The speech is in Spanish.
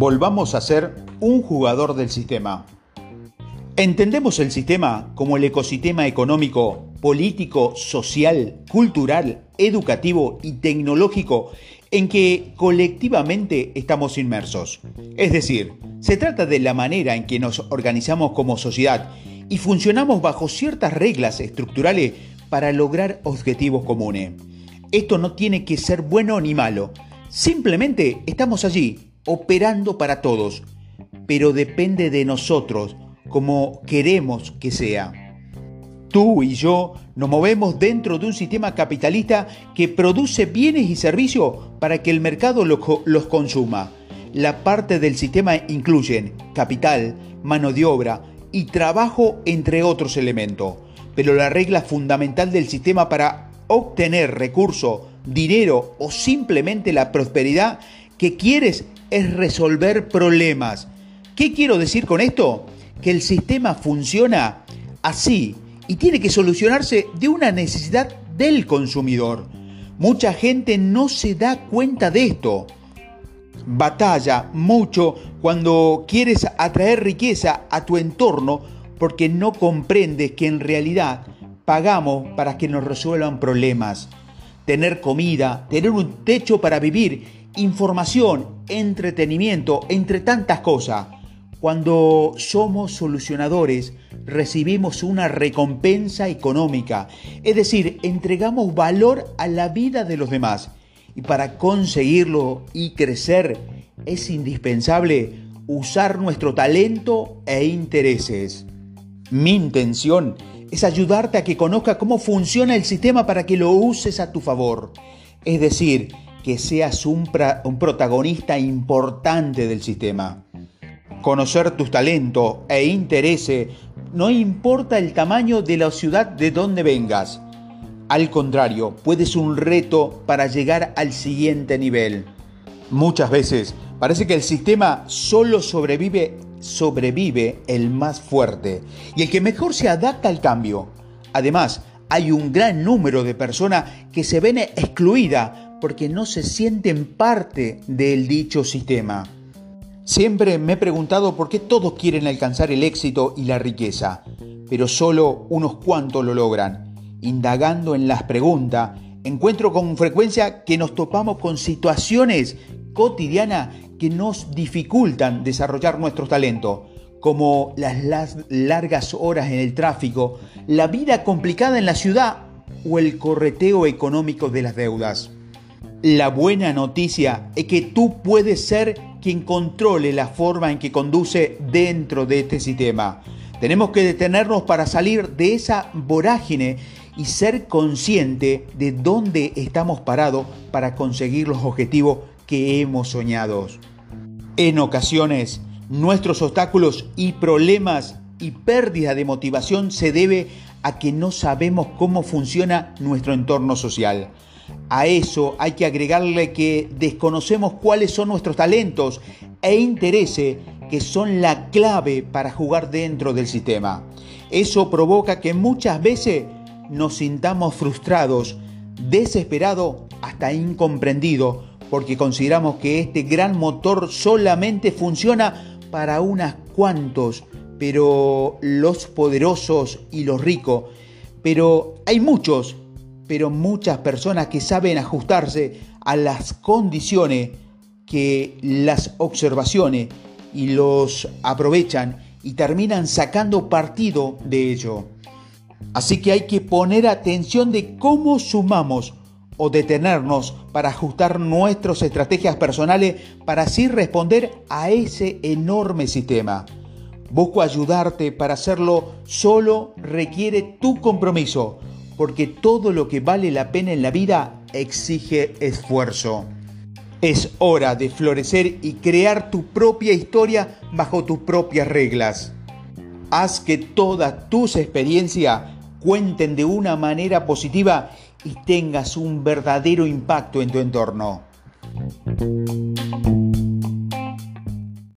Volvamos a ser un jugador del sistema. Entendemos el sistema como el ecosistema económico, político, social, cultural, educativo y tecnológico en que colectivamente estamos inmersos. Es decir, se trata de la manera en que nos organizamos como sociedad y funcionamos bajo ciertas reglas estructurales para lograr objetivos comunes. Esto no tiene que ser bueno ni malo, simplemente estamos allí, operando para todos, pero depende de nosotros como queremos que sea. Tú y yo nos movemos dentro de un sistema capitalista que produce bienes y servicios para que el mercado los, consuma. La parte del sistema incluyen capital, mano de obra y trabajo, entre otros elementos. Pero la regla fundamental del sistema para obtener recursos, dinero o simplemente la prosperidad que quieres es resolver problemas. ¿Qué quiero decir con esto? Que el sistema funciona así y tiene que solucionarse de una necesidad del consumidor. Mucha gente no se da cuenta de esto. Batalla mucho cuando quieres atraer riqueza a tu entorno porque no comprendes que en realidad pagamos para que nos resuelvan problemas. Tener comida, tener un techo para vivir, información, entretenimiento, entre tantas cosas. Cuando somos solucionadores, recibimos una recompensa económica, es decir, entregamos valor a la vida de los demás. Y para conseguirlo y crecer es indispensable usar nuestro talento e intereses. Mi intención es ayudarte a que conozca cómo funciona el sistema para que lo uses a tu favor. Es decir, que seas un, un protagonista importante del sistema. Conocer tus talentos e intereses no importa el tamaño de la ciudad de donde vengas. Al contrario, puede ser un reto para llegar al siguiente nivel. Muchas veces parece que el sistema solo sobrevive, sobrevive el más fuerte y el que mejor se adapta al cambio. Además, hay un gran número de personas que se ven excluidas porque no se sienten parte del dicho sistema. Siempre me he preguntado por qué todos quieren alcanzar el éxito y la riqueza, pero solo unos cuantos lo logran. Indagando en las preguntas, encuentro con frecuencia que nos topamos con situaciones cotidianas que nos dificultan desarrollar nuestros talentos, como las largas horas en el tráfico, la vida complicada en la ciudad o el correteo económico de las deudas. La buena noticia es que tú puedes ser quien controle la forma en que conduce dentro de este sistema. Tenemos que detenernos para salir de esa vorágine y ser consciente de dónde estamos parados para conseguir los objetivos que hemos soñado. En ocasiones, nuestros obstáculos y problemas y pérdida de motivación se debe a que no sabemos cómo funciona nuestro entorno social. A eso hay que agregarle que desconocemos cuáles son nuestros talentos e intereses que son la clave para jugar dentro del sistema. Eso provoca que muchas veces nos sintamos frustrados, desesperados, hasta incomprendidos, porque consideramos que este gran motor solamente funciona para unas cuantos, pero los poderosos y los ricos. Pero hay muchos pero muchas personas que saben ajustarse a las condiciones que las observaciones y los aprovechan y terminan sacando partido de ello. Así que hay que poner atención de cómo sumamos o detenernos para ajustar nuestras estrategias personales para así responder a ese enorme sistema. Busco ayudarte para hacerlo, solo requiere tu compromiso porque todo lo que vale la pena en la vida exige esfuerzo. Es hora de florecer y crear tu propia historia bajo tus propias reglas. Haz que todas tus experiencias cuenten de una manera positiva y tengas un verdadero impacto en tu entorno.